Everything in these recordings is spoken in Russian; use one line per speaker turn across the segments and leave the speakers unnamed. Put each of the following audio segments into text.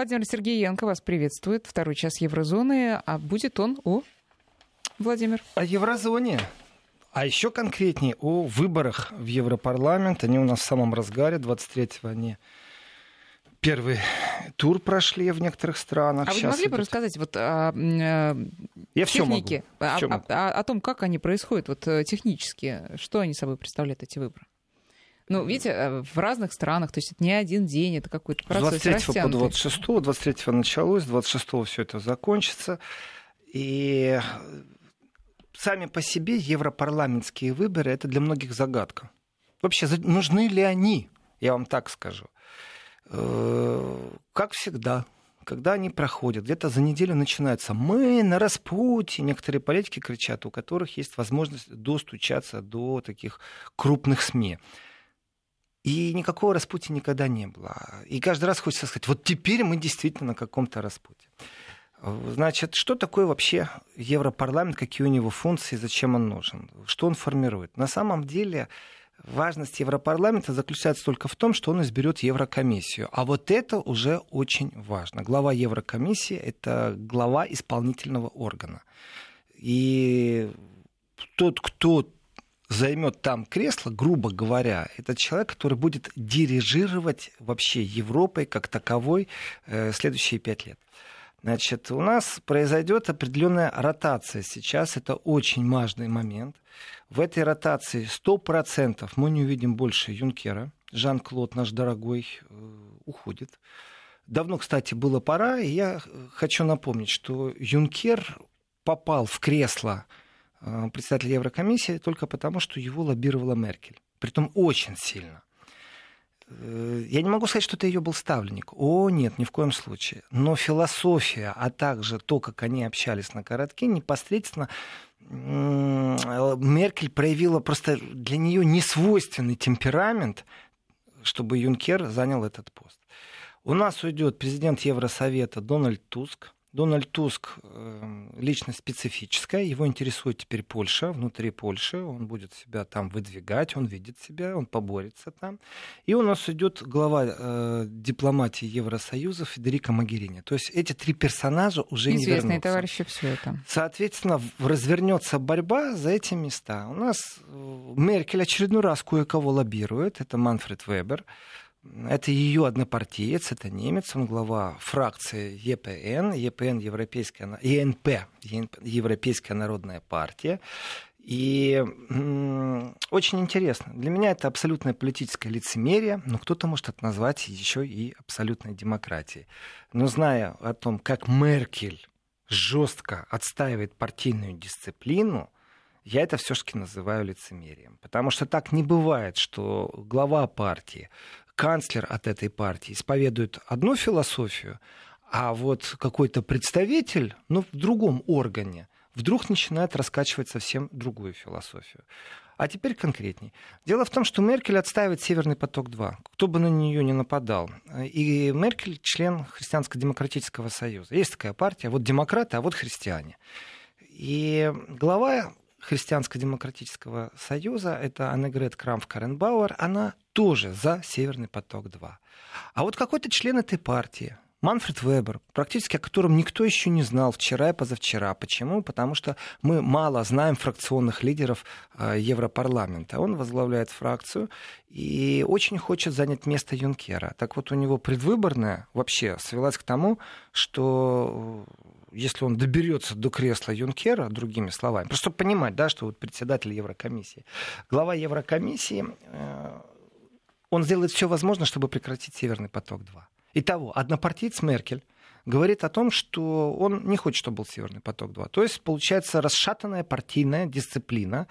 Владимир Сергеенко вас приветствует. Второй час еврозоны. А будет он у Владимир?
О еврозоне. А еще конкретнее о выборах в Европарламент. Они у нас в самом разгаре. 23-го они первый тур прошли в некоторых странах.
А вы не могли бы рассказать вот о Я технике,
все
могу. О, о, о том, как они происходят вот э, технически, что они собой представляют эти выборы? Ну, видите, э, в разных странах, то есть это не один день, это какой-то процесс
23 по 26, 23 началось, 26 все это закончится. И сами по себе европарламентские выборы это для многих загадка. Вообще, нужны ли они, я вам так скажу. Э, как всегда, когда они проходят, где-то за неделю начинается «мы на распутье». Некоторые политики кричат, у которых есть возможность достучаться до таких крупных СМИ. И никакого распутия никогда не было. И каждый раз хочется сказать, вот теперь мы действительно на каком-то распутье. Значит, что такое вообще Европарламент, какие у него функции, зачем он нужен, что он формирует? На самом деле важность Европарламента заключается только в том, что он изберет Еврокомиссию. А вот это уже очень важно. Глава Еврокомиссии – это глава исполнительного органа. И тот, кто займет там кресло, грубо говоря, это человек, который будет дирижировать вообще Европой как таковой э, следующие пять лет. Значит, у нас произойдет определенная ротация сейчас. Это очень важный момент. В этой ротации 100% мы не увидим больше Юнкера. Жан-Клод, наш дорогой, э, уходит. Давно, кстати, было пора, и я хочу напомнить, что Юнкер попал в кресло э, председателя Еврокомиссии только потому, что его лоббировала Меркель. Притом очень сильно. Э, я не могу сказать, что это ее был ставленник. О, нет, ни в коем случае. Но философия, а также то, как они общались на коротке, непосредственно Меркель проявила просто для нее несвойственный темперамент, чтобы Юнкер занял этот пост. У нас уйдет президент Евросовета Дональд Туск. Дональд Туск эм, личность специфическая, его интересует теперь Польша, внутри Польши, он будет себя там выдвигать, он видит себя, он поборется там. И у нас идет глава э, дипломатии Евросоюза Федерика Магерини. То есть эти три персонажа уже
Известные
не вернутся.
товарищи все это.
Соответственно, развернется борьба за эти места. У нас э, Меркель очередной раз кое-кого лоббирует, это Манфред Вебер. Это ее однопартиец, это немец, он глава фракции ЕПН, ЕПН Европейская, ЕНП, Европейская народная партия. И очень интересно. Для меня это абсолютное политическое лицемерие, но кто-то может это назвать еще и абсолютной демократией. Но зная о том, как Меркель жестко отстаивает партийную дисциплину, я это все-таки называю лицемерием. Потому что так не бывает, что глава партии канцлер от этой партии исповедует одну философию, а вот какой-то представитель, ну, в другом органе, вдруг начинает раскачивать совсем другую философию. А теперь конкретней. Дело в том, что Меркель отстаивает Северный поток-2, кто бы на нее не нападал. И Меркель член Христианско-демократического союза. Есть такая партия, вот демократы, а вот христиане. И глава Христианско-демократического союза, это Аннегрет Крамф-Каренбауэр, она тоже за Северный поток-2. А вот какой-то член этой партии, Манфред Вебер, практически о котором никто еще не знал вчера и позавчера. Почему? Потому что мы мало знаем фракционных лидеров э, Европарламента. Он возглавляет фракцию и очень хочет занять место Юнкера. Так вот, у него предвыборная вообще свелась к тому, что если он доберется до кресла Юнкера, другими словами, просто чтобы понимать, да, что вот председатель Еврокомиссии, глава Еврокомиссии, э, он сделает все возможное, чтобы прекратить Северный поток-2. Итого, однопартиец Меркель говорит о том, что он не хочет, чтобы был Северный поток-2. То есть, получается, расшатанная партийная дисциплина,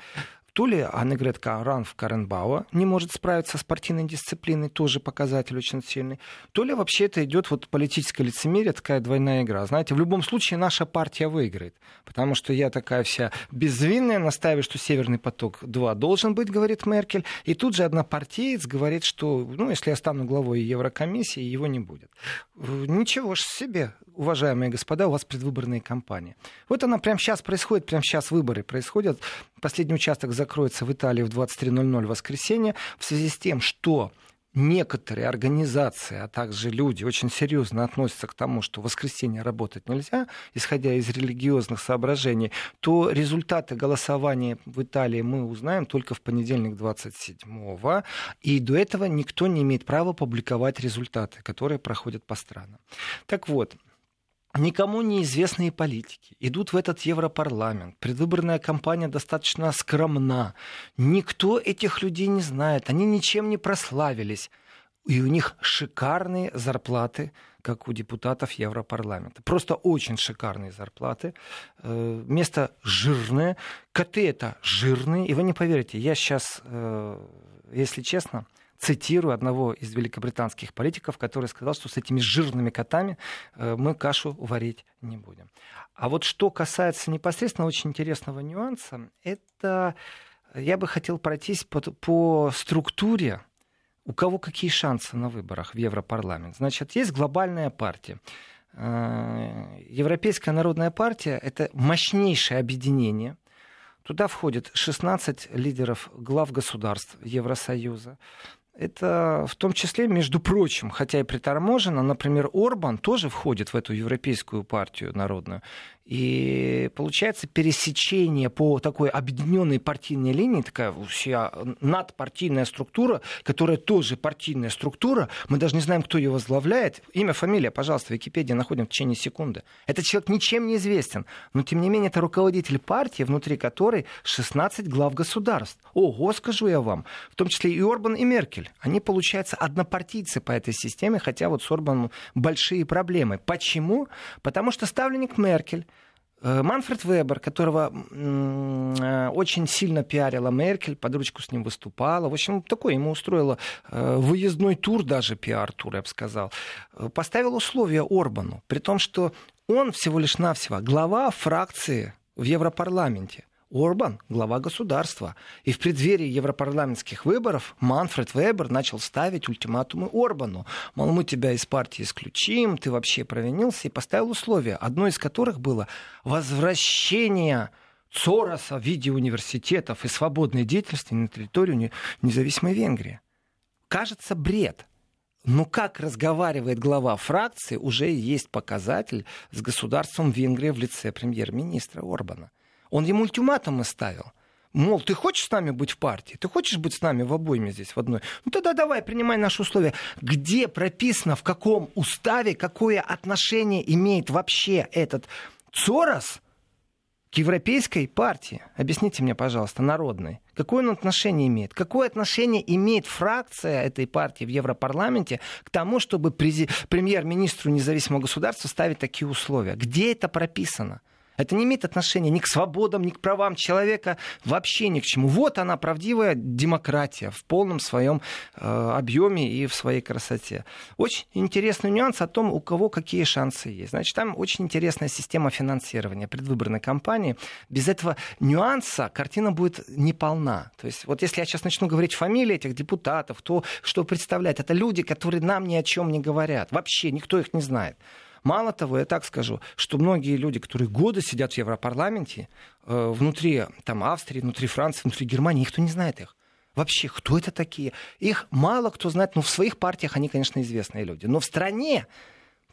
то ли Аннегрет Ранф Каренбауа не может справиться с партийной дисциплиной, тоже показатель очень сильный, то ли вообще это идет вот политическое лицемерие, такая двойная игра. Знаете, в любом случае наша партия выиграет, потому что я такая вся безвинная, настаиваю, что Северный поток-2 должен быть, говорит Меркель, и тут же одна партиец говорит, что, ну, если я стану главой Еврокомиссии, его не будет. Ничего ж себе, уважаемые господа, у вас предвыборные кампании. Вот она прямо сейчас происходит, прямо сейчас выборы происходят. Последний участок закроется в Италии в 23.00 в воскресенье в связи с тем, что некоторые организации, а также люди очень серьезно относятся к тому, что в воскресенье работать нельзя, исходя из религиозных соображений, то результаты голосования в Италии мы узнаем только в понедельник 27-го. И до этого никто не имеет права публиковать результаты, которые проходят по странам. Так вот, никому неизвестные политики идут в этот Европарламент. Предвыборная кампания достаточно скромна. Никто этих людей не знает. Они ничем не прославились. И у них шикарные зарплаты, как у депутатов Европарламента. Просто очень шикарные зарплаты. Э, место жирное. Коты это жирные. И вы не поверите, я сейчас, э, если честно, цитирую одного из великобританских политиков, который сказал, что с этими жирными котами э, мы кашу варить не будем. А вот что касается непосредственно очень интересного нюанса, это я бы хотел пройтись по, по структуре, у кого какие шансы на выборах в Европарламент. Значит, есть глобальная партия. Э, Европейская народная партия — это мощнейшее объединение – Туда входит 16 лидеров глав государств Евросоюза это в том числе, между прочим, хотя и приторможено, например, Орбан тоже входит в эту европейскую партию народную. И получается пересечение по такой объединенной партийной линии, такая вся надпартийная структура, которая тоже партийная структура. Мы даже не знаем, кто ее возглавляет. Имя, фамилия, пожалуйста, в Википедии находим в течение секунды. Этот человек ничем не известен. Но, тем не менее, это руководитель партии, внутри которой 16 глав государств. Ого, скажу я вам. В том числе и Орбан, и Меркель. Они, получаются, однопартийцы по этой системе, хотя вот с Орбаном большие проблемы. Почему? Потому что ставленник Меркель Манфред Вебер, которого э, очень сильно пиарила Меркель, под ручку с ним выступала. В общем, такой ему устроила э, выездной тур, даже пиар-тур, я бы сказал. Поставил условия Орбану, при том, что он всего лишь навсего глава фракции в Европарламенте. Орбан – глава государства. И в преддверии европарламентских выборов Манфред Вебер начал ставить ультиматумы Орбану. Мол, мы тебя из партии исключим, ты вообще провинился, и поставил условия, одно из которых было возвращение Цороса в виде университетов и свободной деятельности на территорию независимой Венгрии. Кажется, бред. Но как разговаривает глава фракции, уже есть показатель с государством Венгрии в лице премьер-министра Орбана. Он ему ультиматумы ставил. Мол, ты хочешь с нами быть в партии? Ты хочешь быть с нами в обойме здесь, в одной? Ну тогда давай, принимай наши условия. Где прописано, в каком уставе, какое отношение имеет вообще этот Цорос к европейской партии? Объясните мне, пожалуйста, народной. Какое он отношение имеет? Какое отношение имеет фракция этой партии в Европарламенте к тому, чтобы премьер-министру независимого государства ставить такие условия? Где это прописано? Это не имеет отношения ни к свободам, ни к правам человека, вообще ни к чему. Вот она, правдивая демократия в полном своем э, объеме и в своей красоте. Очень интересный нюанс о том, у кого какие шансы есть. Значит, там очень интересная система финансирования предвыборной кампании. Без этого нюанса картина будет неполна. То есть вот если я сейчас начну говорить фамилии этих депутатов, кто что представляет, это люди, которые нам ни о чем не говорят. Вообще никто их не знает. Мало того, я так скажу, что многие люди, которые годы сидят в Европарламенте, э, внутри там, Австрии, внутри Франции, внутри Германии, никто не знает их. Вообще, кто это такие? Их мало кто знает, но в своих партиях они, конечно, известные люди. Но в стране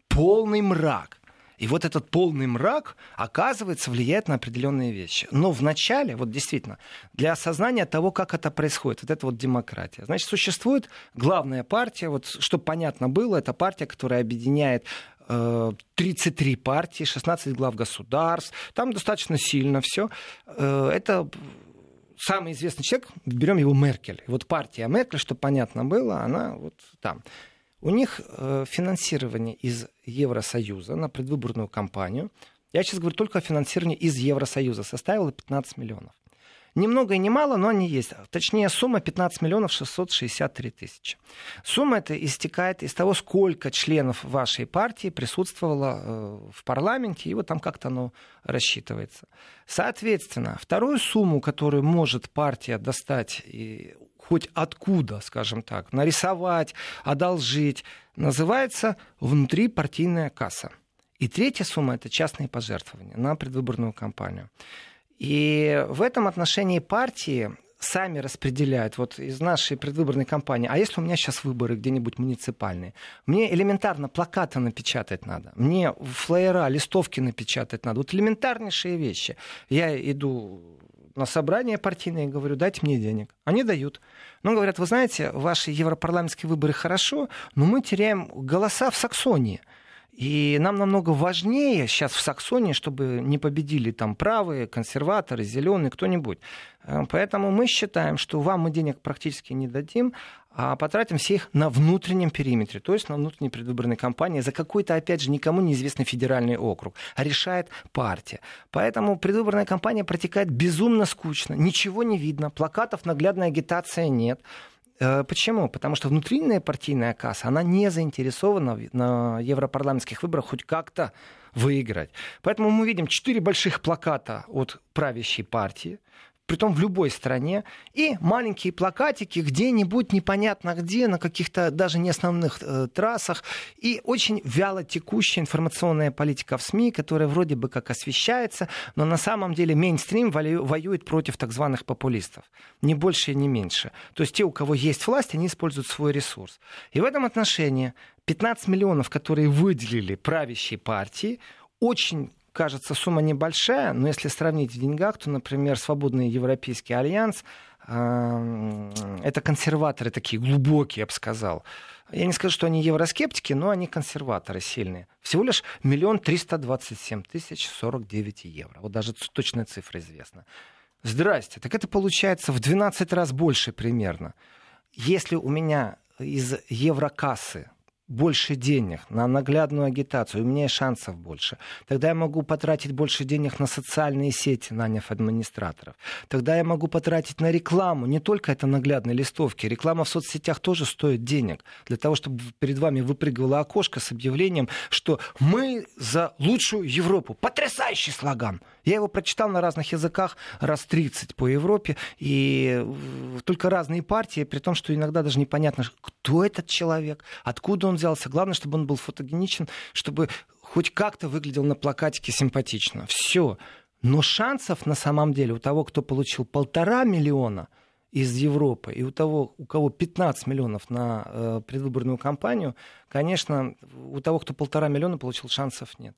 полный мрак. И вот этот полный мрак, оказывается, влияет на определенные вещи. Но вначале, вот действительно, для осознания того, как это происходит, вот это вот демократия. Значит, существует главная партия, вот чтобы понятно было, это партия, которая объединяет 33 э, партии, 16 глав государств. Там достаточно сильно все. Э, это самый известный человек, берем его Меркель. Вот партия Меркель, чтобы понятно было, она вот там. У них э, финансирование из Евросоюза на предвыборную кампанию, я сейчас говорю только о финансировании из Евросоюза, составило 15 миллионов. Ни много и ни мало, но они есть. Точнее, сумма 15 миллионов 663 тысячи. Сумма эта истекает из того, сколько членов вашей партии присутствовало э, в парламенте, и вот там как-то оно рассчитывается. Соответственно, вторую сумму, которую может партия достать и хоть откуда, скажем так, нарисовать, одолжить, называется внутрипартийная касса. И третья сумма – это частные пожертвования на предвыборную кампанию. И в этом отношении партии сами распределяют вот из нашей предвыборной кампании. А если у меня сейчас выборы где-нибудь муниципальные? Мне элементарно плакаты напечатать надо. Мне флеера, листовки напечатать надо. Вот элементарнейшие вещи. Я иду на собрание партийное и говорю, дайте мне денег. Они дают. Но говорят, вы знаете, ваши европарламентские выборы хорошо, но мы теряем голоса в Саксонии. И нам намного важнее сейчас в Саксонии, чтобы не победили там правые, консерваторы, зеленые, кто-нибудь. Э, поэтому мы считаем, что вам мы денег практически не дадим, а потратим все их на внутреннем периметре, то есть на внутренней предвыборной кампании за какой-то, опять же, никому неизвестный федеральный округ. А решает партия. Поэтому предвыборная кампания протекает безумно скучно, ничего не видно, плакатов, наглядной агитации нет. Э, почему? Потому что внутренняя партийная касса, она не заинтересована на европарламентских выборах хоть как-то выиграть. Поэтому мы видим четыре больших плаката от правящей партии, притом в любой стране, и маленькие плакатики где-нибудь непонятно где, на каких-то даже не основных э, трассах, и очень вяло текущая информационная политика в СМИ, которая вроде бы как освещается, но на самом деле мейнстрим воюет против так званых популистов. Ни больше, ни меньше. То есть те, у кого есть власть, они используют свой ресурс. И в этом отношении 15 миллионов, которые выделили правящей партии, очень кажется, сумма небольшая, но если сравнить в деньгах, то, например, Свободный Европейский Альянс эм, это консерваторы такие глубокие, я бы сказал. Я не скажу, что они евроскептики, но они консерваторы сильные. Всего лишь миллион триста двадцать семь тысяч сорок девять евро. Вот даже точная цифра известна. Здрасте. Так это получается в 12 раз больше примерно. Если у меня из еврокассы больше денег на наглядную агитацию, у меня и шансов больше. Тогда я могу потратить больше денег на социальные сети, наняв администраторов. Тогда я могу потратить на рекламу, не только это наглядные листовки. Реклама в соцсетях тоже стоит денег. Для того, чтобы перед вами выпрыгивало окошко с объявлением, что мы за лучшую Европу. Потрясающий слоган. Я его прочитал на разных языках раз 30 по Европе, и только разные партии, при том, что иногда даже непонятно, кто этот человек, откуда он взялся. Главное, чтобы он был фотогеничен, чтобы хоть как-то выглядел на плакатике симпатично. Все. Но шансов на самом деле у того, кто получил полтора миллиона из Европы, и у того, у кого 15 миллионов на э, предвыборную кампанию, конечно, у того, кто полтора миллиона получил, шансов нет.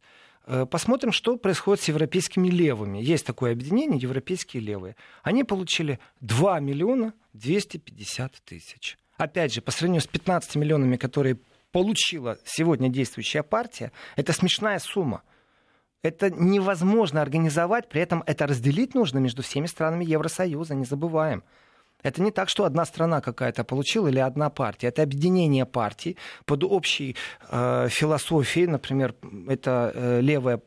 Э, посмотрим, что происходит с европейскими левыми. Есть такое объединение, европейские левые. Они получили 2 миллиона 250 тысяч. Опять же, по сравнению с 15 миллионами, которые получила сегодня действующая партия, это смешная сумма. Это невозможно организовать, при этом это разделить нужно между всеми странами Евросоюза, не забываем. Это не так, что одна страна какая-то получила или одна партия. Это объединение партий под общей э, философией. Например, это э, левая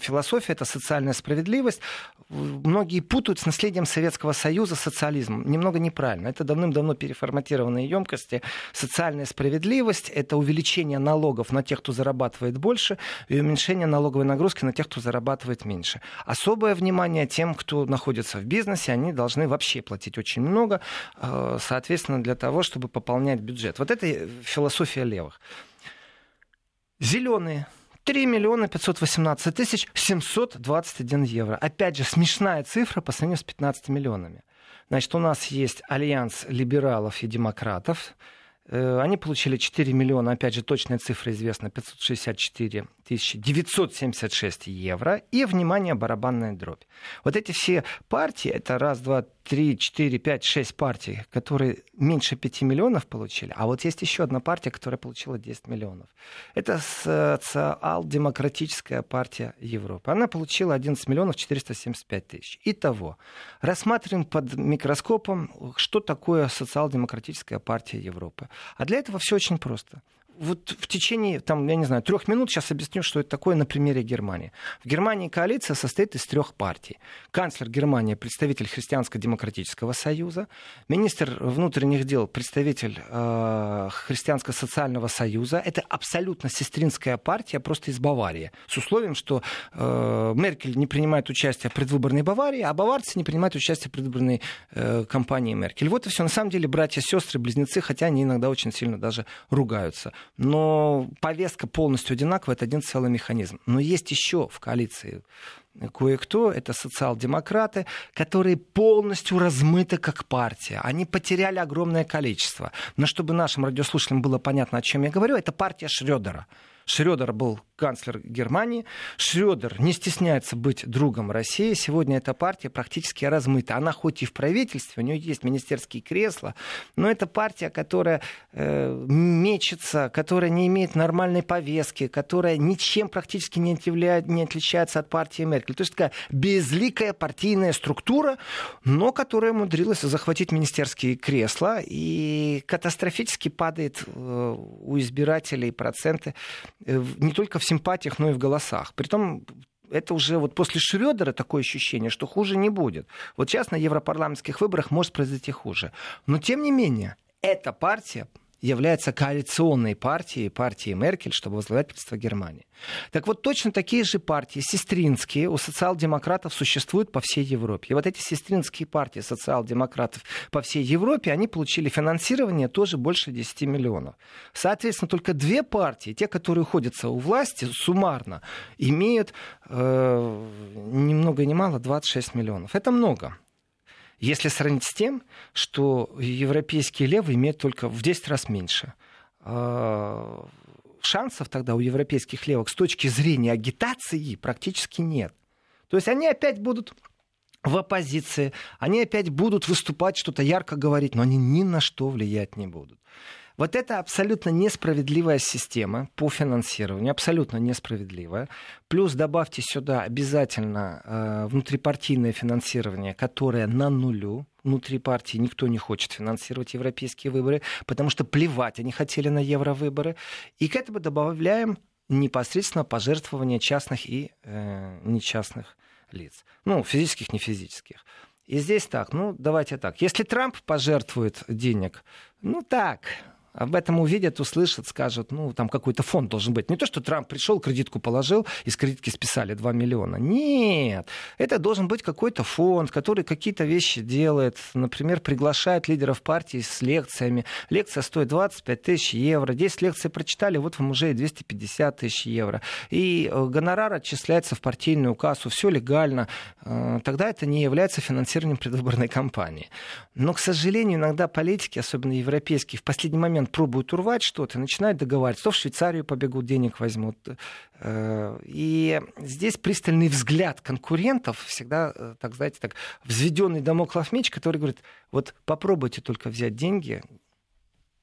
философия, это социальная справедливость. Многие путают с наследием Советского Союза социализм. Немного неправильно. Это давным-давно переформатированные емкости. Социальная справедливость — это увеличение налогов на тех, кто зарабатывает больше, и уменьшение налоговой нагрузки на тех, кто зарабатывает меньше. Особое внимание тем, кто находится в бизнесе, они должны вообще платить очень много, э, соответственно, для того, чтобы пополнять бюджет. Вот это философия левых. Зеленые 3 миллиона 518 тысяч 721 евро. Опять же, смешная цифра по сравнению с 15 миллионами. Значит, у нас есть альянс либералов и демократов. Э, они получили 4 миллиона, опять же, точная цифра известна, 564 976 евро. И, внимание, барабанная дробь. Вот эти все партии, это раз, два, три, четыре, пять, шесть партий, которые меньше 5 миллионов получили. А вот есть еще одна партия, которая получила 10 миллионов. Это социал-демократическая партия Европы. Она получила 11 миллионов 475 тысяч. Итого, рассматриваем под микроскопом, что такое социал-демократическая партия Европы. А для этого все очень просто вот в течение, там, я не знаю, трех минут сейчас объясню, что это такое на примере Германии. В Германии коалиция состоит из трех партий. Канцлер Германии, представитель Христианско-демократического союза, министр внутренних дел, представитель э, Христианско-социального союза. Это абсолютно сестринская партия, просто из Баварии. С условием, что э, Меркель не принимает участие в предвыборной Баварии, а баварцы не принимают участие в предвыборной э, кампании Меркель. Вот и все. На самом деле братья, сестры, близнецы, хотя они иногда очень сильно даже ругаются. Но повестка полностью одинаковая, это один целый механизм. Но есть еще в коалиции кое-кто, это социал-демократы, которые полностью размыты как партия. Они потеряли огромное количество. Но чтобы нашим радиослушателям было понятно, о чем я говорю, это партия Шредера. Шредер был канцлер Германии. Шредер не стесняется быть другом России. Сегодня эта партия практически размыта. Она хоть и в правительстве, у нее есть министерские кресла, но это партия, которая э, мечется, которая не имеет нормальной повестки, которая ничем практически не, отявляет, не отличается от партии Меркель. То есть такая безликая партийная структура, но которая умудрилась захватить министерские кресла и катастрофически падает э, у избирателей проценты не только в симпатиях, но и в голосах. Притом это уже вот после Шредера такое ощущение, что хуже не будет. Вот сейчас на европарламентских выборах может произойти хуже. Но тем не менее, эта партия является коалиционной партией, партией Меркель, чтобы возглавлять правительство Германии. Так вот, точно такие же партии, сестринские, у социал-демократов существуют по всей Европе. И вот эти сестринские партии социал-демократов по всей Европе, они получили финансирование тоже больше 10 миллионов. Соответственно, только две партии, те, которые находятся у власти, суммарно имеют э, ни много ни мало 26 миллионов. Это много. Если сравнить с тем, что европейские левые имеют только в 10 раз меньше. А, шансов тогда у европейских левых с точки зрения агитации практически нет. То есть они опять будут в оппозиции, они опять будут выступать, что-то ярко говорить, но они ни на что влиять не будут. Вот это абсолютно несправедливая система по финансированию, абсолютно несправедливая. Плюс добавьте сюда обязательно э, внутрипартийное финансирование, которое на нулю. Внутри партии никто не хочет финансировать европейские выборы, потому что плевать они хотели на евровыборы. И к этому добавляем непосредственно пожертвования частных и э, нечастных лиц. Ну, физических, не физических. И здесь так, ну, давайте так. Если Трамп пожертвует денег, ну так, об этом увидят, услышат, скажут, ну, там какой-то фонд должен быть. Не то, что Трамп пришел, кредитку положил, из кредитки списали 2 миллиона. Нет, это должен быть какой-то фонд, который какие-то вещи делает. Например, приглашает лидеров партии с лекциями. Лекция стоит 25 тысяч евро. 10 лекций прочитали, вот вам уже и 250 тысяч евро. И э, гонорар отчисляется в партийную кассу, все легально. Э, тогда это не является финансированием предвыборной кампании. Но, к сожалению, иногда политики, особенно европейские, в последний момент момент пробуют урвать что-то, начинают договариваться, то в Швейцарию побегут, денег возьмут. Э, и здесь пристальный взгляд конкурентов всегда, э, так знаете, так взведенный домоклов меч, который говорит, вот попробуйте только взять деньги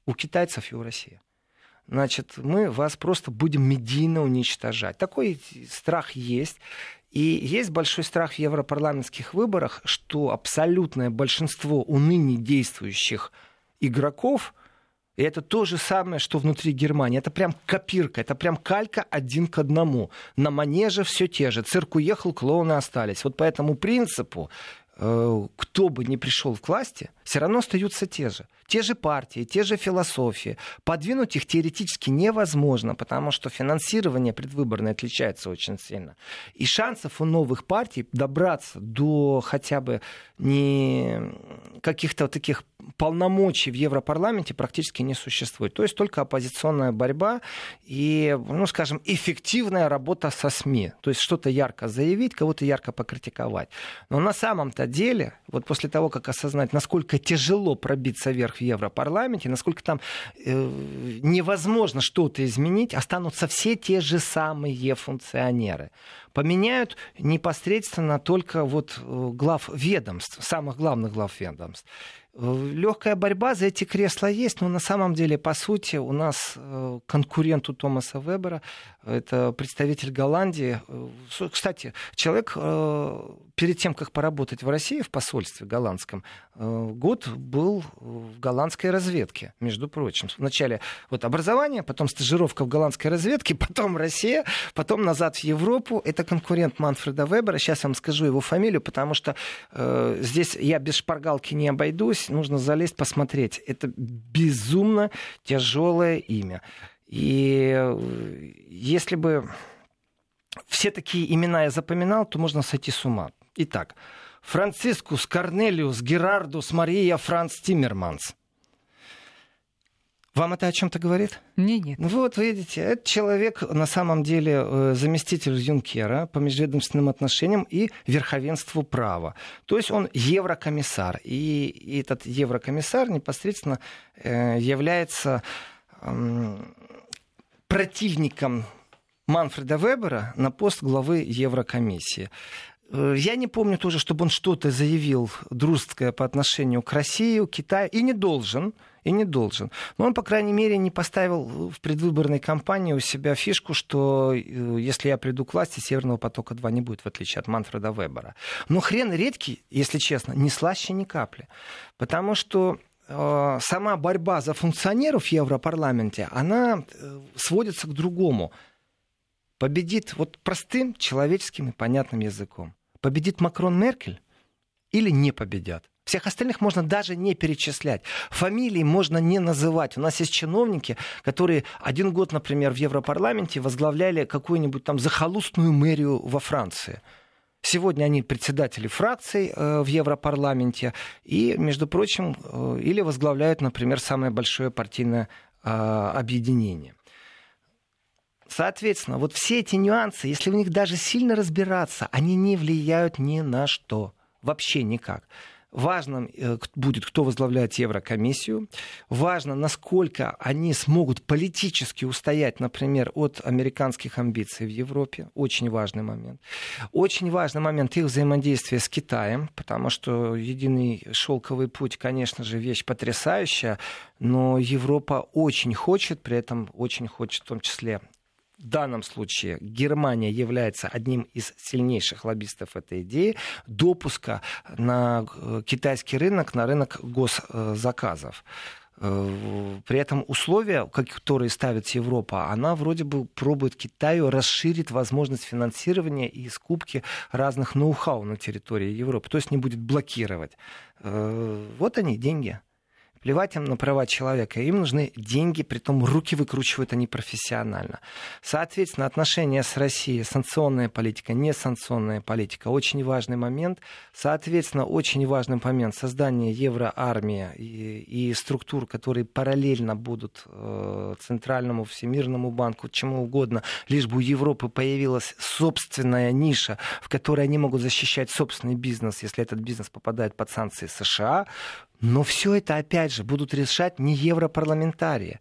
у китайцев и у России значит, мы вас просто будем медийно уничтожать. Такой страх есть. И есть большой страх в европарламентских выборах, что абсолютное большинство у ныне действующих игроков и это то же самое, что внутри Германии. Это прям копирка, это прям калька один к одному. На манеже все те же. Цирк уехал, клоуны остались. Вот по этому принципу э, кто бы ни пришел к власти, все равно остаются те же. Те же партии, те же философии. Подвинуть их теоретически невозможно, потому что финансирование предвыборное отличается очень сильно. И шансов у новых партий добраться до хотя бы не каких-то вот таких полномочий в Европарламенте практически не существует. То есть только оппозиционная борьба и, ну, скажем, эффективная работа со СМИ. То есть что-то ярко заявить, кого-то ярко покритиковать. Но на самом-то деле, вот после того, как осознать, насколько тяжело пробиться вверх Европарламенте, насколько там э, невозможно что-то изменить, останутся все те же самые функционеры поменяют непосредственно только вот э, глав ведомств, самых главных глав ведомств. Легкая борьба за эти кресла есть, но на самом деле, по сути, у нас э, конкурент у Томаса Вебера, это представитель Голландии. Э, кстати, человек перед тем, как поработать в России в посольстве голландском, э, год был в голландской разведке, между прочим. Вначале вот образование, потом стажировка в голландской разведке, потом Россия, потом назад в Европу. Это конкурент Манфреда Вебера. Сейчас я вам скажу его фамилию, потому что э, здесь я без шпаргалки не обойдусь. Нужно залезть, посмотреть. Это безумно тяжелое имя. И э, если бы все такие имена я запоминал, то можно сойти с ума. Итак, Францискус Корнелиус Герардус Мария Франц Тиммерманс. Вам это о чем-то говорит?
Не, нет.
Вот, видите, этот человек на самом деле э, заместитель Юнкера по межведомственным отношениям и верховенству права. То есть он еврокомиссар. И этот еврокомиссар непосредственно э, является противником Манфреда Вебера на пост главы Еврокомиссии. Э, я не помню тоже, чтобы он что-то заявил дружеское по отношению к России, Китаю, и не должен, и не должен. Но он, по крайней мере, не поставил в предвыборной кампании у себя фишку, что э, если я приду к власти, Северного потока-2 не будет, в отличие от Манфреда Вебера. Но хрен редкий, если честно, не слаще ни капли. Потому что э, сама борьба за функционеров в Европарламенте, она сводится к другому. Победит вот простым человеческим и понятным языком победит Макрон Меркель или не победят? Всех остальных можно даже не перечислять. Фамилии можно не называть. У нас есть чиновники, которые один год, например, в Европарламенте возглавляли какую-нибудь там захолустную мэрию во Франции. Сегодня они председатели фракций э, в Европарламенте и, между прочим, э, или возглавляют, например, самое большое партийное э, объединение. Соответственно, вот все эти нюансы, если в них даже сильно разбираться, они не влияют ни на что. Вообще никак. Важно э, будет, кто возглавляет Еврокомиссию. Важно, насколько они смогут политически устоять, например, от американских амбиций в Европе. Очень важный момент. Очень важный момент их взаимодействия с Китаем, потому что единый шелковый путь, конечно же, вещь потрясающая, но Европа очень хочет, при этом очень хочет в том числе в данном случае Германия является одним из сильнейших лоббистов этой идеи допуска на э, китайский рынок, на рынок госзаказов. Э, при этом условия, которые ставит Европа, она вроде бы пробует Китаю расширить возможность финансирования и скупки разных ноу-хау на территории Европы. То есть не будет блокировать. Э, вот они, деньги. Плевать им на права человека. Им нужны деньги, притом руки выкручивают они профессионально. Соответственно, отношения с Россией, санкционная политика, несанкционная политика, очень важный момент. Соответственно, очень важный момент создание евроармии и, и структур, которые параллельно будут э, Центральному Всемирному банку, чему угодно, лишь бы у Европы появилась собственная ниша, в которой они могут защищать собственный бизнес, если этот бизнес попадает под санкции США, но все это, опять же, будут решать не европарламентарии.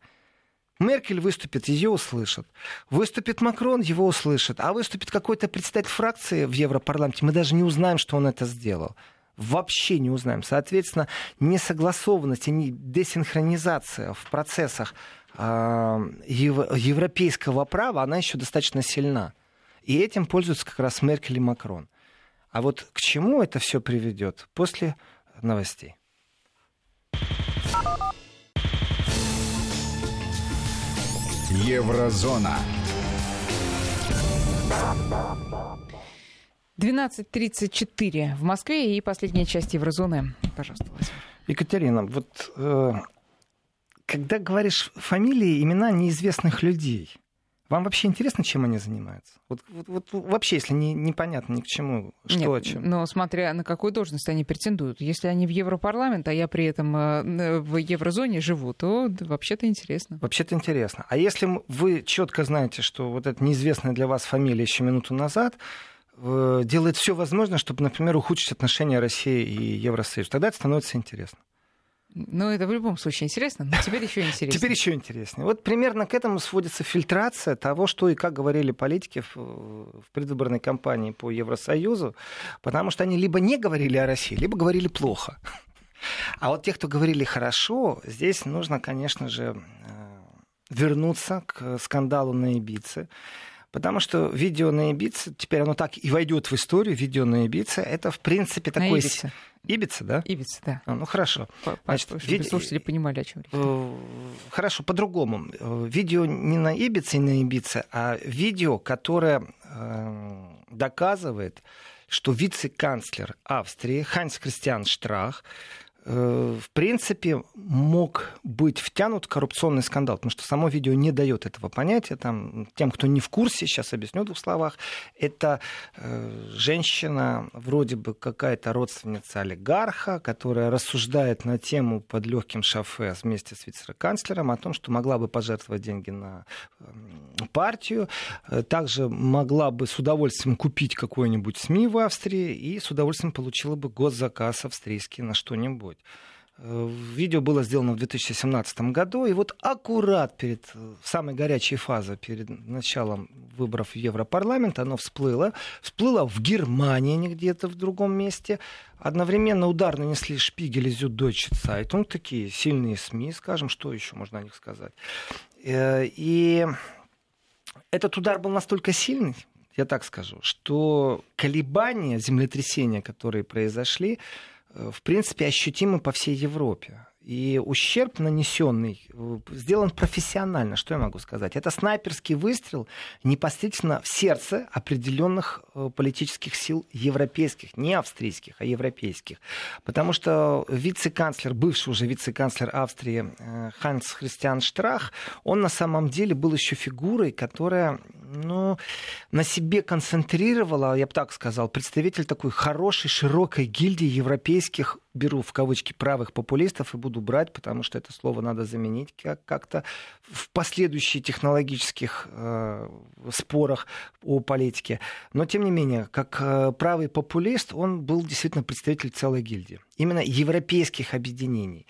Меркель выступит, ее услышат. Выступит Макрон, его услышат. А выступит какой-то представитель фракции в Европарламенте, мы даже не узнаем, что он это сделал. Вообще не узнаем. Соответственно, несогласованность и десинхронизация в процессах э, европейского права, она еще достаточно сильна. И этим пользуются как раз Меркель и Макрон. А вот к чему это все приведет после новостей?
Еврозона.
12.34 в Москве и последняя часть Еврозоны. Пожалуйста, Владимир.
Екатерина, вот э, когда говоришь фамилии, имена неизвестных людей, вам вообще интересно, чем они занимаются? Вот, вот, вот вообще, если не, непонятно ни к чему, что
Нет,
о чем.
Но смотря на какую должность они претендуют. Если они в Европарламент, а я при этом э, в еврозоне живу, то вообще-то интересно.
Вообще-то интересно. А если вы четко знаете, что вот эта неизвестная для вас фамилия еще минуту назад э, делает все возможное, чтобы, например, ухудшить отношения России и Евросоюза, тогда это становится интересно.
Ну, это в любом случае интересно, но теперь еще интереснее.
Теперь еще интереснее. Вот примерно к этому сводится фильтрация того, что и как говорили политики в, предвыборной кампании по Евросоюзу, потому что они либо не говорили о России, либо говорили плохо. А вот те, кто говорили хорошо, здесь нужно, конечно же, э, вернуться к скандалу на Ибице. Потому что видео на Ибице, теперь оно так и войдет в историю, видео на Ибице, это, в принципе, такой...
На Ибице.
Ибица, да?
Ибица, да.
А, ну, хорошо.
Значит, чтобы вид... слушатели понимали, о чем речь.
Э, хорошо, по-другому. Э, видео не на Ибице и на Ибице, а видео, которое э, доказывает, что вице-канцлер Австрии Ханс Кристиан Штрах в принципе, мог быть втянут в коррупционный скандал, потому что само видео не дает этого понятия. Там, тем, кто не в курсе, сейчас объясню в двух словах, это э, женщина, вроде бы какая-то родственница олигарха, которая рассуждает на тему под легким шофе вместе с вице-канцлером о том, что могла бы пожертвовать деньги на э, партию, э, также могла бы с удовольствием купить какой-нибудь СМИ в Австрии и с удовольствием получила бы госзаказ австрийский на что-нибудь. Э, видео было сделано в 2017 году, и вот аккурат перед э, самой горячей фазой, перед началом выборов в Европарламент, оно всплыло. Всплыло в Германии, не где-то в другом месте. Одновременно удар нанесли Шпигель и Зюддойче Цайтунг, такие сильные СМИ, скажем, что еще можно о них сказать. Э, и этот удар был настолько сильный, я так скажу, что колебания, землетрясения, которые произошли, Э, в принципе, ощутимы по всей Европе. И ущерб нанесенный э, сделан профессионально, что я могу сказать. Это снайперский выстрел непосредственно в сердце определенных э, политических сил европейских, не австрийских, а европейских. Потому что вице-канцлер, бывший уже вице-канцлер Австрии Ханс Христиан Штрах, он на самом деле был еще фигурой, которая ну, на себе концентрировала, я бы так сказал, представитель такой хорошей, широкой гильдии европейских беру в кавычки правых популистов и буду брать, потому что это слово надо заменить как- как-то в последующих технологических э, спорах о политике. Но, тем не менее, как э, правый популист, он был действительно представитель целой гильдии. Именно европейских объединений.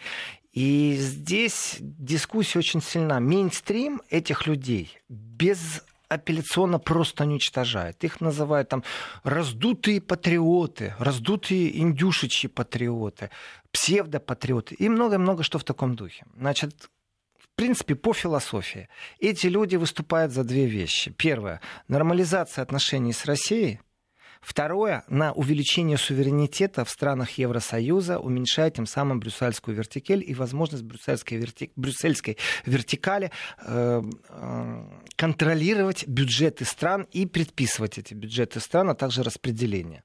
И здесь дискуссия очень сильна. Мейнстрим этих людей без апелляционно просто уничтожает. Их называют там раздутые патриоты, раздутые индюшичьи патриоты, псевдопатриоты и много-много что в таком духе. Значит, в принципе, по философии эти люди выступают за две вещи. Первое – нормализация отношений с Россией – Второе, на увеличение суверенитета в странах Евросоюза, уменьшая тем самым брюссельскую вертикаль и возможность брюссельской, верти... брюссельской вертикали э, э, контролировать бюджеты стран и предписывать эти бюджеты стран, а также распределение.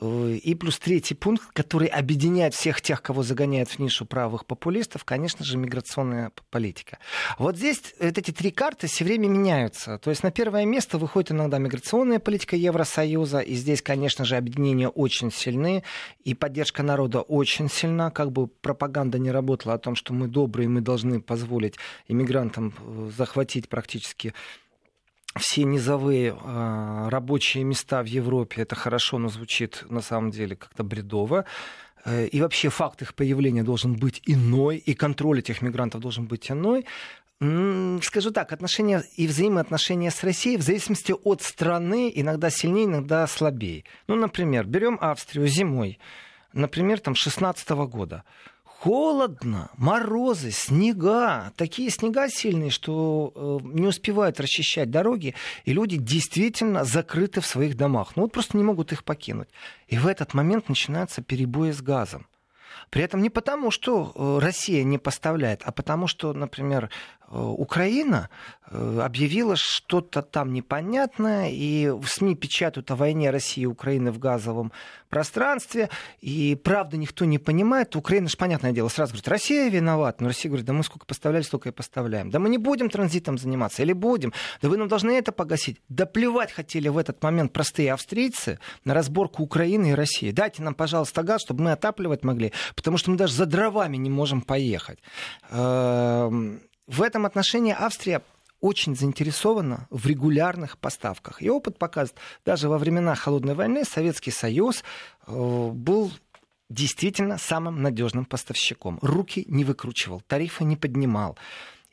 И плюс третий пункт, который объединяет всех тех, кого загоняют в нишу правых популистов, конечно же, миграционная политика. Вот здесь вот эти три карты все время меняются. То есть на первое место выходит иногда миграционная политика Евросоюза, и здесь, конечно же, объединения очень сильны, и поддержка народа очень сильна, как бы пропаганда не работала о том, что мы добрые, мы должны позволить иммигрантам э, захватить практически все низовые э, рабочие места в Европе, это хорошо, но звучит на самом деле как-то бредово. Э, и вообще факт их появления должен быть иной, и контроль этих мигрантов должен быть иной. Скажу так, отношения и взаимоотношения с Россией в зависимости от страны иногда сильнее, иногда слабее. Ну, например, берем Австрию зимой, например, там 16 года холодно, морозы, снега, такие снега сильные, что э, не успевают расчищать дороги, и люди действительно закрыты в своих домах. Ну вот просто не могут их покинуть. И в этот момент начинаются перебои с газом. При этом не потому, что э, Россия не поставляет, а потому что, например, Украина э, объявила что-то там непонятное, и в СМИ печатают о войне России и Украины в газовом пространстве, и правда никто не понимает. Украина же, понятное дело, сразу говорит, Россия виновата, но Россия говорит, да мы сколько поставляли, столько и поставляем. Да мы не будем транзитом заниматься, или будем? Да вы нам должны это погасить. Да плевать хотели в этот момент простые австрийцы на разборку Украины и России. Дайте нам, пожалуйста, газ, чтобы мы отапливать могли, потому что мы даже за дровами не можем поехать эм, в этом отношении Австрия очень заинтересована в регулярных поставках. И опыт показывает, даже во времена Холодной войны Советский Союз э, был действительно самым надежным поставщиком. Руки не выкручивал, тарифы не поднимал.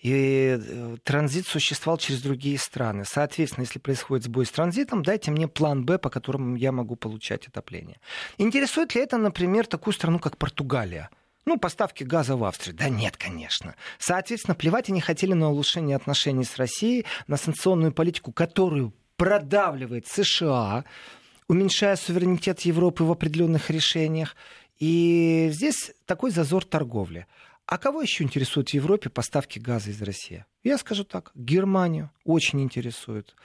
И э, транзит существовал через другие страны. Соответственно, если происходит сбой с транзитом, дайте мне план Б, по которому я могу получать отопление. Интересует ли это, например, такую страну, как Португалия? Ну, поставки газа в Австрию. Да нет, конечно. Соответственно, плевать они хотели на улучшение отношений с Россией, на санкционную политику, которую продавливает США, уменьшая суверенитет Европы в определенных решениях. И здесь такой зазор торговли. А кого еще интересует в Европе поставки газа из России? Я скажу так, Германию очень интересует.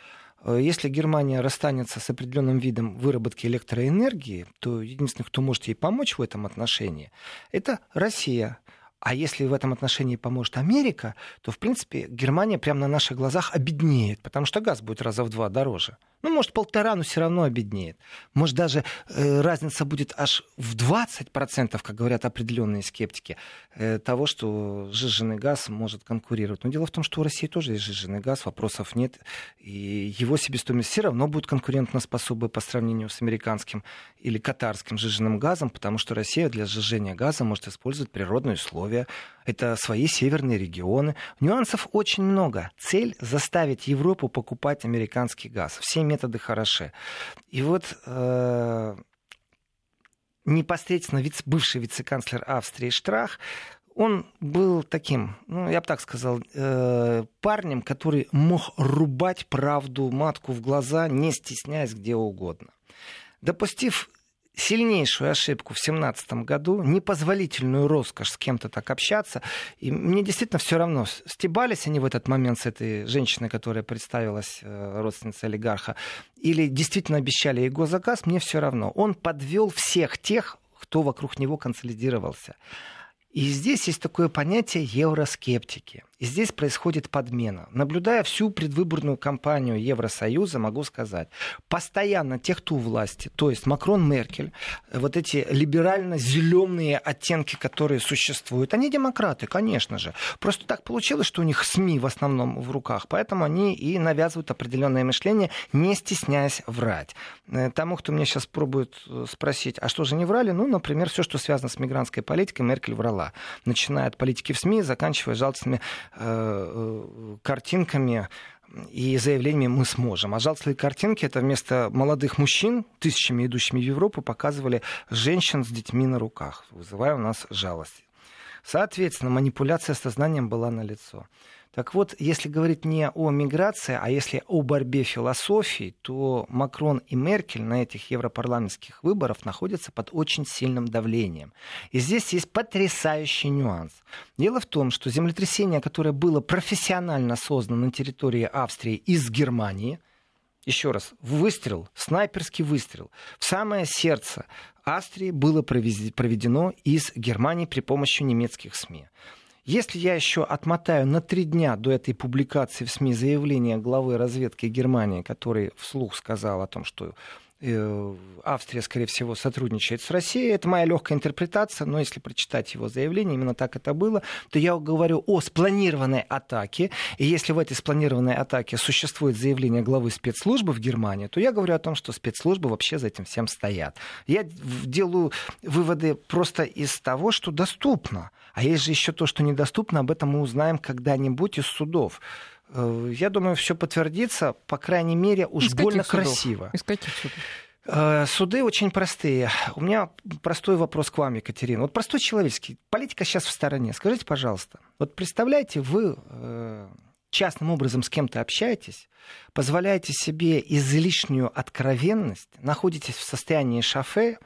Э, если Германия расстанется с определенным видом выработки электроэнергии, то единственный, кто может ей помочь в этом отношении, это Россия. А если в этом отношении поможет Америка, то, в принципе, Германия прямо на наших глазах обеднеет, потому что газ будет раза в два дороже. Ну, может, полтора, но все равно обеднеет. Может, даже э, разница будет аж в 20%, как говорят определенные скептики, э, того, что сжиженный газ может конкурировать. Но дело в том, что у России тоже есть сжиженный газ, вопросов нет. И его себестоимость все равно будет конкурентоспособной по сравнению с американским или катарским сжиженным газом, потому что Россия для сжижения газа может использовать природные условия. Это свои северные регионы. Нюансов очень много. Цель — заставить Европу покупать американский газ. Все методы хороши. И вот э, непосредственно вице, бывший вице-канцлер Австрии Штрах он был таким, ну, я бы так сказал, э, парнем, который мог рубать правду матку в глаза, не стесняясь где угодно. Допустив сильнейшую ошибку в 2017 году, непозволительную роскошь с кем-то так общаться. И мне действительно все равно, стебались они в этот момент с этой женщиной, которая представилась э, родственницей олигарха, или действительно обещали его заказ, мне все равно. Он подвел всех тех, кто вокруг него консолидировался. И здесь есть такое понятие евроскептики. И здесь происходит подмена. Наблюдая всю предвыборную кампанию Евросоюза, могу сказать, постоянно тех, кто у власти, то есть Макрон, Меркель, вот эти либерально-зеленые оттенки, которые существуют, они демократы, конечно же. Просто так получилось, что у них СМИ в основном в руках, поэтому они и навязывают определенное мышление, не стесняясь врать. Э, тому, кто меня сейчас пробует э, спросить, а что же не врали? Ну, например, все, что связано с мигрантской политикой, Меркель врала. Начиная от политики в СМИ, заканчивая жалостными Э, картинками и заявлениями «мы сможем». А жалостливые картинки — это вместо молодых мужчин, тысячами идущими в Европу, показывали женщин с детьми на руках, вызывая у нас жалость. Соответственно, манипуляция сознанием была налицо. Так вот, если говорить не о миграции, а если о борьбе философий, то Макрон и Меркель на этих европарламентских выборах находятся под очень сильным давлением. И здесь есть потрясающий нюанс. Дело в том, что землетрясение, которое было профессионально создано на территории Австрии из Германии, еще раз, выстрел, снайперский выстрел в самое сердце Австрии было проведено из Германии при помощи немецких СМИ. Если я еще отмотаю на три дня до этой публикации в СМИ заявления главы разведки Германии, который вслух сказал о том, что Австрия, скорее всего, сотрудничает с Россией. Это моя легкая интерпретация, но если прочитать его заявление, именно так это было, то я говорю о спланированной атаке. И если в этой спланированной атаке существует заявление главы спецслужбы в Германии, то я говорю о том, что спецслужбы вообще за этим всем стоят. Я делаю выводы просто из того, что доступно. А есть же еще то, что недоступно, об этом мы узнаем когда-нибудь из судов. Э, я думаю, все подтвердится, по крайней мере, уж из больно красиво.
Из каких судов?
Э, суды очень простые. У меня простой вопрос к вам, Екатерина. Вот простой человеческий. Политика сейчас в стороне. Скажите, пожалуйста, вот представляете, вы э, частным образом с кем-то общаетесь, позволяете себе излишнюю откровенность, находитесь в состоянии шафе,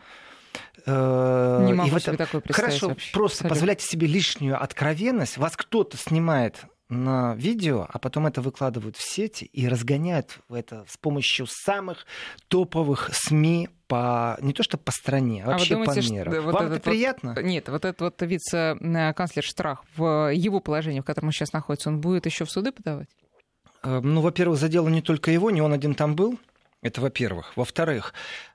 Не могу и себе такое представить
Хорошо,
вообще.
просто
Абсолютно.
позволяйте себе лишнюю откровенность. Вас кто-то снимает на видео, а потом это выкладывают в сети и разгоняют это с помощью самых топовых СМИ по не то что по стране, а вообще думаете, по миру. Вот Вам это приятно?
Вот, нет, вот этот вот вице-канцлер Штрах в его положении, в котором он сейчас находится, он будет еще в суды подавать?
Э, ну, во-первых, задело не только его, не он один там был. Это во-первых. Во-вторых,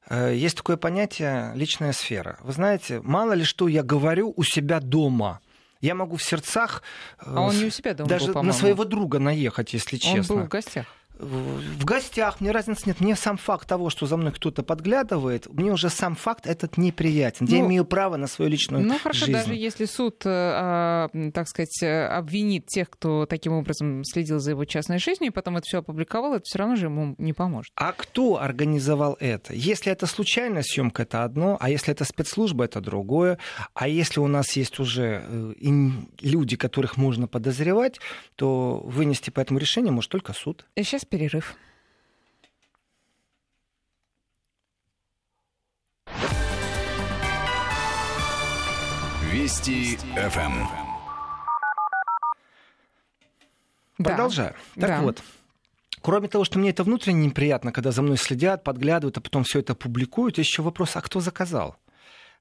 э, есть такое понятие личная сфера. Вы знаете, мало ли что я говорю у себя дома. Я могу в сердцах...
А он не у себя дома
Даже
был,
на своего друга наехать, если честно.
Он был в гостях
в гостях, мне разницы нет. Мне сам факт того, что за мной кто-то подглядывает, мне уже сам факт этот неприятен. Ну, я имею право на свою личную жизнь.
Ну хорошо,
жизнь.
даже если суд, э, так сказать, обвинит тех, кто таким образом следил за его частной жизнью, и потом это все опубликовал, это все равно же ему не поможет.
А кто организовал это? Если это случайная съемка, это одно, а если это спецслужба, это другое. А если у нас есть уже э, люди, которых можно подозревать, то вынести по этому решению может только суд.
И Перерыв.
Вести, Вести. ФМ. Эм. Да.
Продолжаю. Так
да.
вот. Кроме того, что мне это внутренне неприятно, когда за мной следят, подглядывают, а потом все это публикуют, еще вопрос, а кто заказал?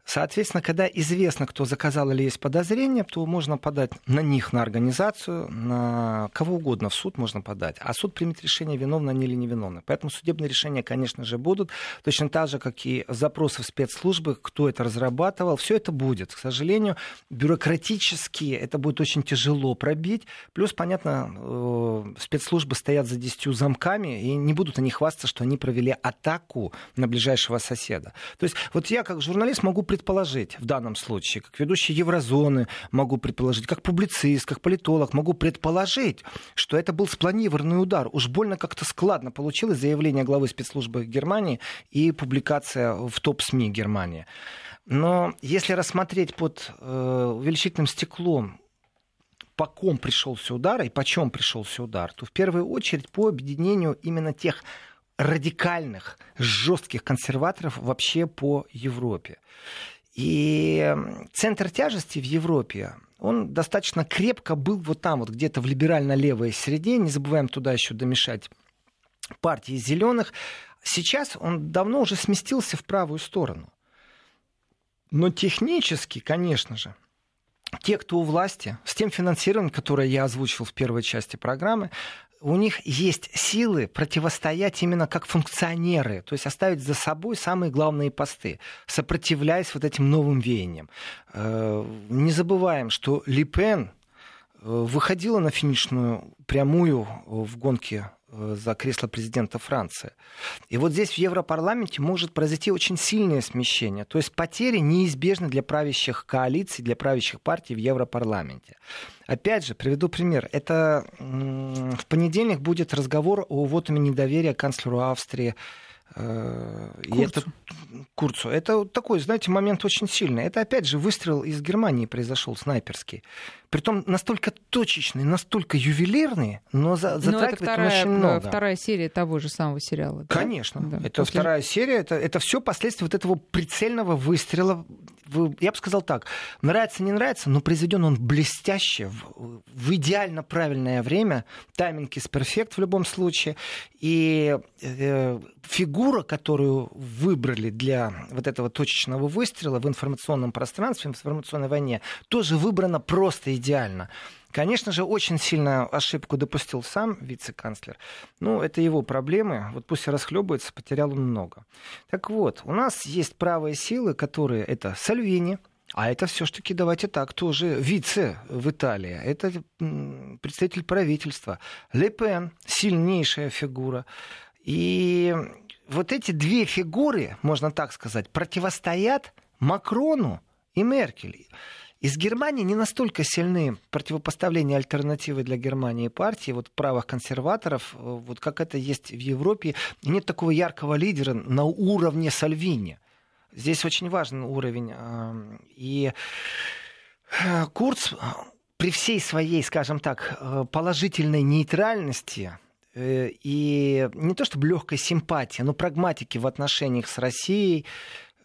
Соответственно, когда известно, кто заказал или есть подозрение, то можно подать на них, на организацию, на кого угодно в суд можно подать. А суд примет решение, виновны они или невиновны. Поэтому судебные решения, конечно же, будут. Точно так же, как и запросы в спецслужбы, кто это разрабатывал. Все это будет. К сожалению, бюрократически это будет очень тяжело пробить. Плюс, понятно, э, спецслужбы стоят за десятью замками, и не будут они хвастаться, что они провели атаку на ближайшего соседа. То есть вот я как журналист могу предположить в данном случае, как ведущий еврозоны могу предположить, как публицист, как политолог могу предположить, что это был спланированный удар. Уж больно как-то складно получилось заявление главы спецслужбы Германии и публикация в топ-СМИ Германии. Но если рассмотреть под э, увеличительным стеклом по ком пришелся удар и по чем пришелся удар, то в первую очередь по объединению именно тех радикальных, жестких консерваторов вообще по Европе. И центр тяжести в Европе, он достаточно крепко был вот там, вот где-то в либерально-левой среде. Не забываем туда еще домешать партии зеленых. Сейчас он давно уже сместился в правую сторону. Но технически, конечно же, те, кто у власти, с тем финансированием, которое я озвучил в первой части программы, у них есть силы противостоять именно как функционеры, то есть оставить за собой самые главные посты, сопротивляясь вот этим новым веяниям. Э, Не забываем, что Ли Пен э, выходила на финишную прямую в гонке за кресло президента Франции. И вот здесь в Европарламенте может произойти очень сильное смещение. То есть потери неизбежны для правящих коалиций, для правящих партий в Европарламенте. Опять же, приведу пример. Это в понедельник будет разговор о вотуме недоверия канцлеру Австрии э, и
Курцу.
это Курцу. Это такой, знаете, момент очень сильный. Это, опять же, выстрел из Германии произошел, снайперский. Притом настолько точечный, настолько ювелирный, но за,
Ну, это
затрагивает он
вторая,
очень много.
вторая серия того же самого сериала. да?
Конечно.
Да.
Это
После-
вторая серия. Это, это все последствия вот этого прицельного выстрела. Вы- Я бы сказал так. Нравится, не нравится, но произведен он блестяще, в, в идеально правильное время. Тайминг из перфект в любом случае. И э, фигура, которую выбрали для вот этого точечного выстрела в информационном пространстве, в информационной войне, тоже выбрана просто идеально. Конечно же, очень сильно ошибку допустил сам вице-канцлер. Ну, это его проблемы. Вот пусть расхлебывается, потерял он много. Так вот, у нас есть правые силы, которые это Сальвини, а это все-таки, давайте так, тоже вице в Италии. Это представитель правительства. Ле Пен, сильнейшая фигура. И вот эти две фигуры, можно так сказать, противостоят Макрону и Меркель. Из Германии не настолько сильны противопоставления альтернативы для Германии партии, вот правых консерваторов, вот как это есть в Европе. Нет такого яркого лидера на уровне Сальвини. Здесь очень важный уровень. э, И э, Курц при всей своей, скажем так, э, положительной нейтральности и не то чтобы легкой симпатии, но прагматики в отношениях с Россией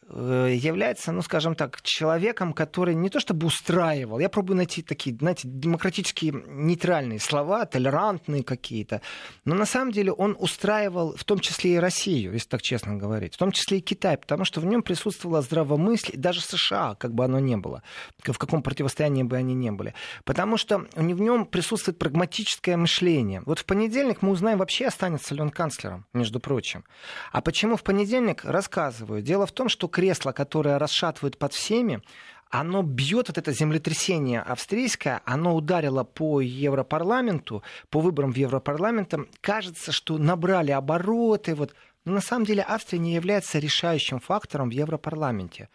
является, ну, скажем так, человеком, который не то чтобы устраивал, я пробую найти такие, знаете, демократические нейтральные слова, толерантные какие-то, но на самом деле он устраивал в том числе и Россию, если так честно говорить, в том числе и Китай, потому что в нем присутствовало здравомыслие, даже США, как бы оно ни было, в каком противостоянии бы они ни были, потому что в нем присутствует прагматическое мышление. Вот в понедельник мы узнаем, вообще останется ли он канцлером, между прочим. А почему в понедельник? Рассказываю. Дело в том, что кресло, которое расшатывает под всеми, оно бьет вот это землетрясение австрийское, оно ударило по Европарламенту, по выборам в Европарламент. Кажется, что набрали обороты. Вот. Но на самом деле Австрия не является решающим фактором в Европарламенте.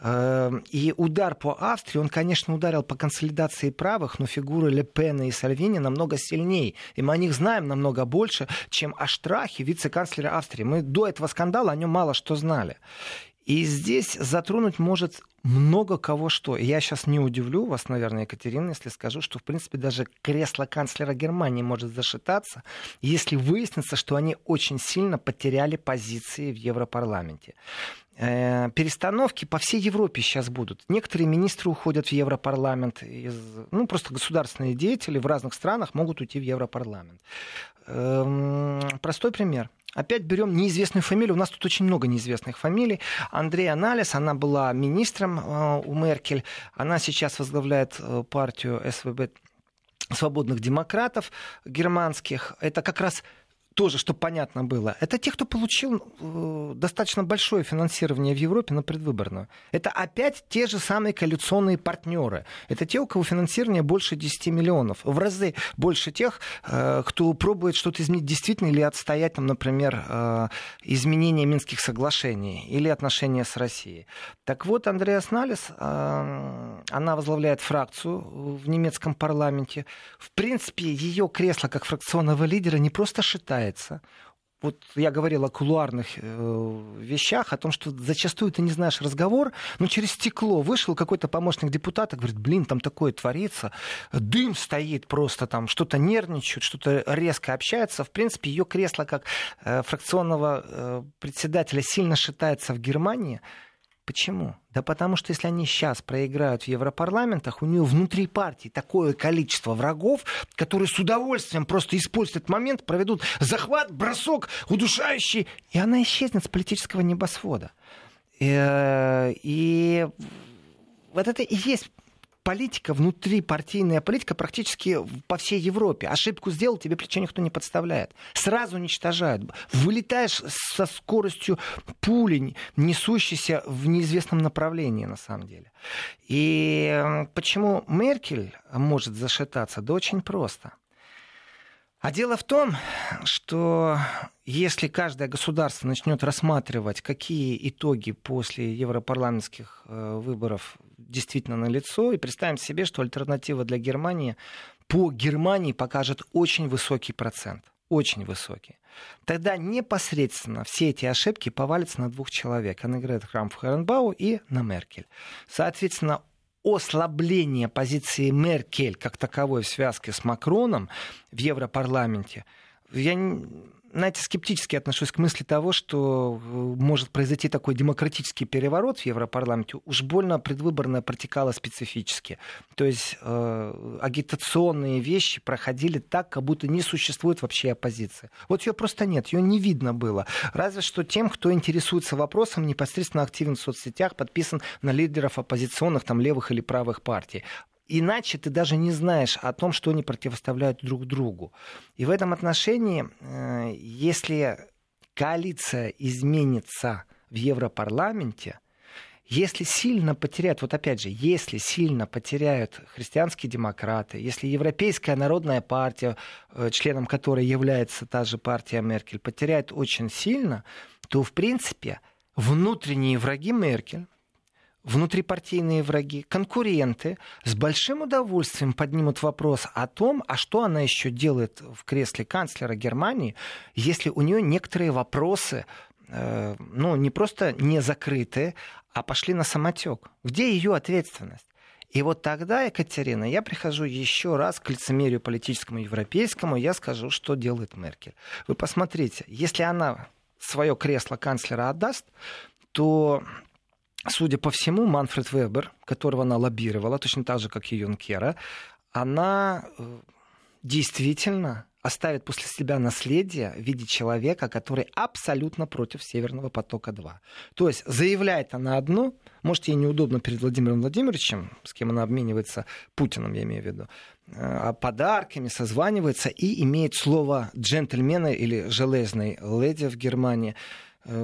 Эм, И удар по Австрии, он, конечно, ударил по консолидации правых, но фигуры Ле Пена и Сальвини намного сильнее. И мы о них знаем намного больше, чем о Штрахе, вице-канцлере Австрии. Мы до этого скандала о нем мало что знали. И здесь затронуть может много кого что. Я сейчас не удивлю вас, наверное, Екатерина, если скажу, что, в принципе, даже кресло канцлера Германии может зашитаться, если выяснится, что они очень сильно потеряли позиции в Европарламенте э, перестановки по всей Европе сейчас будут. Некоторые министры уходят в Европарламент, из, ну, просто государственные деятели в разных странах могут уйти в Европарламент. Эм, простой пример. Опять берем неизвестную фамилию. У нас тут очень много неизвестных фамилий. Андрея Налис, она была министром э, у Меркель. Она сейчас возглавляет э, партию СВБ свободных демократов германских. Это как раз тоже, чтобы понятно было, это те, кто получил э, достаточно большое финансирование в Европе на предвыборную. Это опять те же самые коалиционные партнеры. Это те, у кого финансирование больше 10 миллионов. В разы больше тех, э, кто пробует что-то изменить действительно или отстоять, там, например, э, изменение Минских соглашений или отношения с Россией. Так вот, Андреас Налис, она возглавляет фракцию в немецком парламенте. В принципе, ее кресло как фракционного лидера не просто считает меняется. Вот я говорил о кулуарных э, вещах, о том, что зачастую ты не знаешь разговор, но через стекло вышел какой-то помощник депутата, говорит, блин, там такое творится, дым стоит просто там, что-то нервничают, что-то резко общается. В принципе, ее кресло как э, фракционного э, председателя сильно шатается в Германии. Почему? Да потому что если они сейчас проиграют в Европарламентах, у нее внутри партии такое количество врагов, которые с удовольствием просто используют этот момент, проведут захват, бросок, удушающий, и она исчезнет с политического небосвода. И, э, и вот это и есть политика, внутри партийная политика практически по всей Европе. Ошибку сделал, тебе плечо никто не подставляет. Сразу уничтожают. Вылетаешь со скоростью пули, несущейся в неизвестном направлении, на самом деле. И почему Меркель может зашататься? Да очень просто. А дело в том, что если каждое государство начнет рассматривать, какие итоги после европарламентских э, выборов действительно налицо, и представим себе, что альтернатива для Германии по Германии покажет очень высокий процент. Очень высокий. Тогда непосредственно все эти ошибки повалятся на двух человек. Аннегрет Храмф-Херенбау и на Меркель. Соответственно, ослабление позиции Меркель как таковой в связке с Макроном в Европарламенте, я знаете, скептически отношусь к мысли того, что э, может произойти такой демократический переворот в Европарламенте. Уж больно предвыборная протекала специфически. То есть э, агитационные вещи проходили так, как будто не существует вообще оппозиции. Вот ее просто нет, ее не видно было. Разве что тем, кто интересуется вопросом, непосредственно активен в соцсетях, подписан на лидеров оппозиционных, там, левых или правых партий. Иначе ты даже не знаешь о том, что они противоставляют друг другу. И в этом отношении, э, если коалиция изменится в Европарламенте, если сильно потеряют, вот опять же, если сильно потеряют христианские демократы, если Европейская народная партия, э, членом которой является та же партия Меркель, потеряет очень сильно, то, в принципе, внутренние враги Меркель, внутрипартийные враги, конкуренты с большим удовольствием поднимут вопрос о том, а что она еще делает в кресле канцлера Германии, если у нее некоторые вопросы э, ну, не просто не закрыты, а пошли на самотек. Где ее ответственность? И вот тогда, Екатерина, я прихожу еще раз к лицемерию политическому европейскому, я скажу, что делает Меркель. Вы посмотрите, если она свое кресло канцлера отдаст, то судя по всему, Манфред Вебер, которого она лоббировала, точно так же, как и Юнкера, она э, действительно оставит после себя наследие в виде человека, который абсолютно против Северного потока-2. То есть заявляет она одно, может, ей неудобно перед Владимиром Владимировичем, с кем она обменивается, Путиным, я имею в виду, э, подарками, созванивается и имеет слово джентльмена или железной леди в Германии –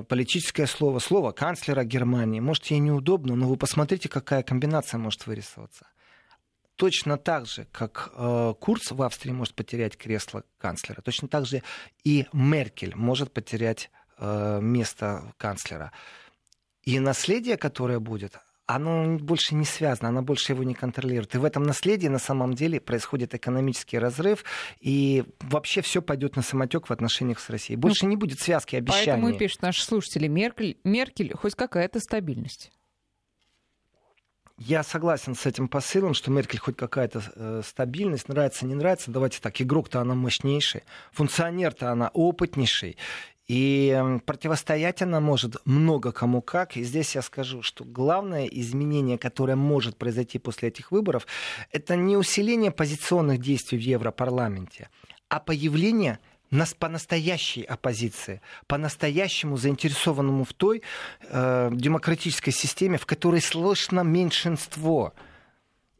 политическое слово, слово канцлера Германии. Может, ей неудобно, но вы посмотрите, какая комбинация может вырисоваться. Точно так же, как э, Курц в Австрии может потерять кресло канцлера, точно так же и Меркель может потерять э, место канцлера. И наследие, которое будет, оно больше не связано, она больше его не контролирует. И в этом наследии на самом деле происходит экономический разрыв, и вообще все пойдет на самотек в отношениях с Россией. Больше ну, не будет связки обещаний.
Поэтому и пишут наши слушатели, Меркель, Меркель хоть какая-то стабильность.
Я согласен с этим посылом, что Меркель хоть какая-то э, стабильность, нравится, не нравится. Давайте так, игрок-то она мощнейший, функционер-то она опытнейший. И противостоять она может много кому как. И здесь я скажу, что главное изменение, которое может произойти после этих выборов, это не усиление позиционных действий в Европарламенте, а появление нас по настоящей оппозиции, по-настоящему заинтересованному в той э, демократической системе, в которой слышно меньшинство.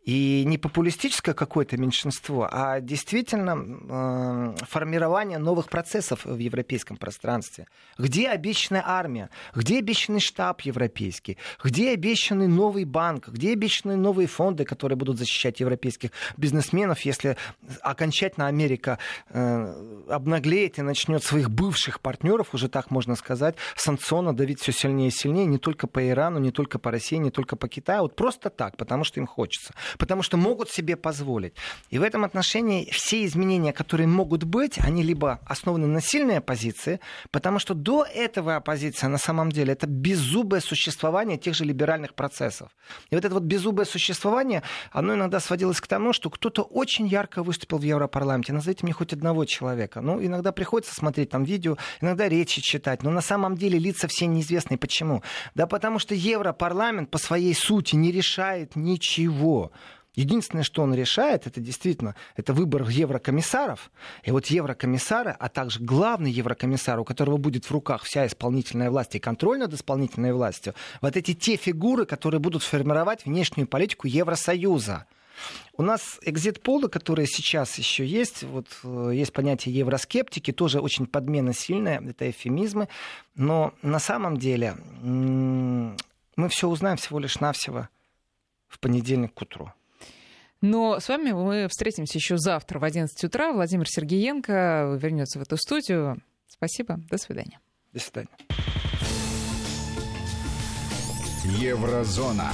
И не популистическое какое-то меньшинство, а действительно э, формирование новых процессов в европейском пространстве. Где обещанная армия? Где обещанный штаб европейский? Где обещанный новый банк? Где обещанные новые фонды, которые будут защищать европейских бизнесменов, если окончательно Америка э, обнаглеет и начнет своих бывших партнеров, уже так можно сказать, санкционно давить все сильнее и сильнее, не только по Ирану, не только по России, не только по Китаю, вот просто так, потому что им хочется потому что могут себе позволить. И в этом отношении все изменения, которые могут быть, они либо основаны на сильной оппозиции, потому что до этого оппозиция на самом деле это беззубое существование тех же либеральных процессов. И вот это вот беззубое существование, оно иногда сводилось к тому, что кто-то очень ярко выступил в Европарламенте. Назовите мне хоть одного человека. Ну, иногда приходится смотреть там видео, иногда речи читать, но на самом деле лица все неизвестны. Почему? Да потому что Европарламент по своей сути не решает ничего. Единственное, что он решает, это действительно это выбор еврокомиссаров. И вот еврокомиссары, а также главный еврокомиссар, у которого будет в руках вся исполнительная власть и контроль над исполнительной властью, вот эти те фигуры, которые будут формировать внешнюю политику Евросоюза. У нас экзит-полы, которые сейчас еще есть, вот э, есть понятие евроскептики, тоже очень подмена сильная, это эфемизмы, но на самом деле мы все узнаем всего лишь навсего в понедельник к утру.
Но с вами мы встретимся еще завтра в 11 утра. Владимир Сергеенко вернется в эту студию. Спасибо. До свидания.
До свидания.
Еврозона.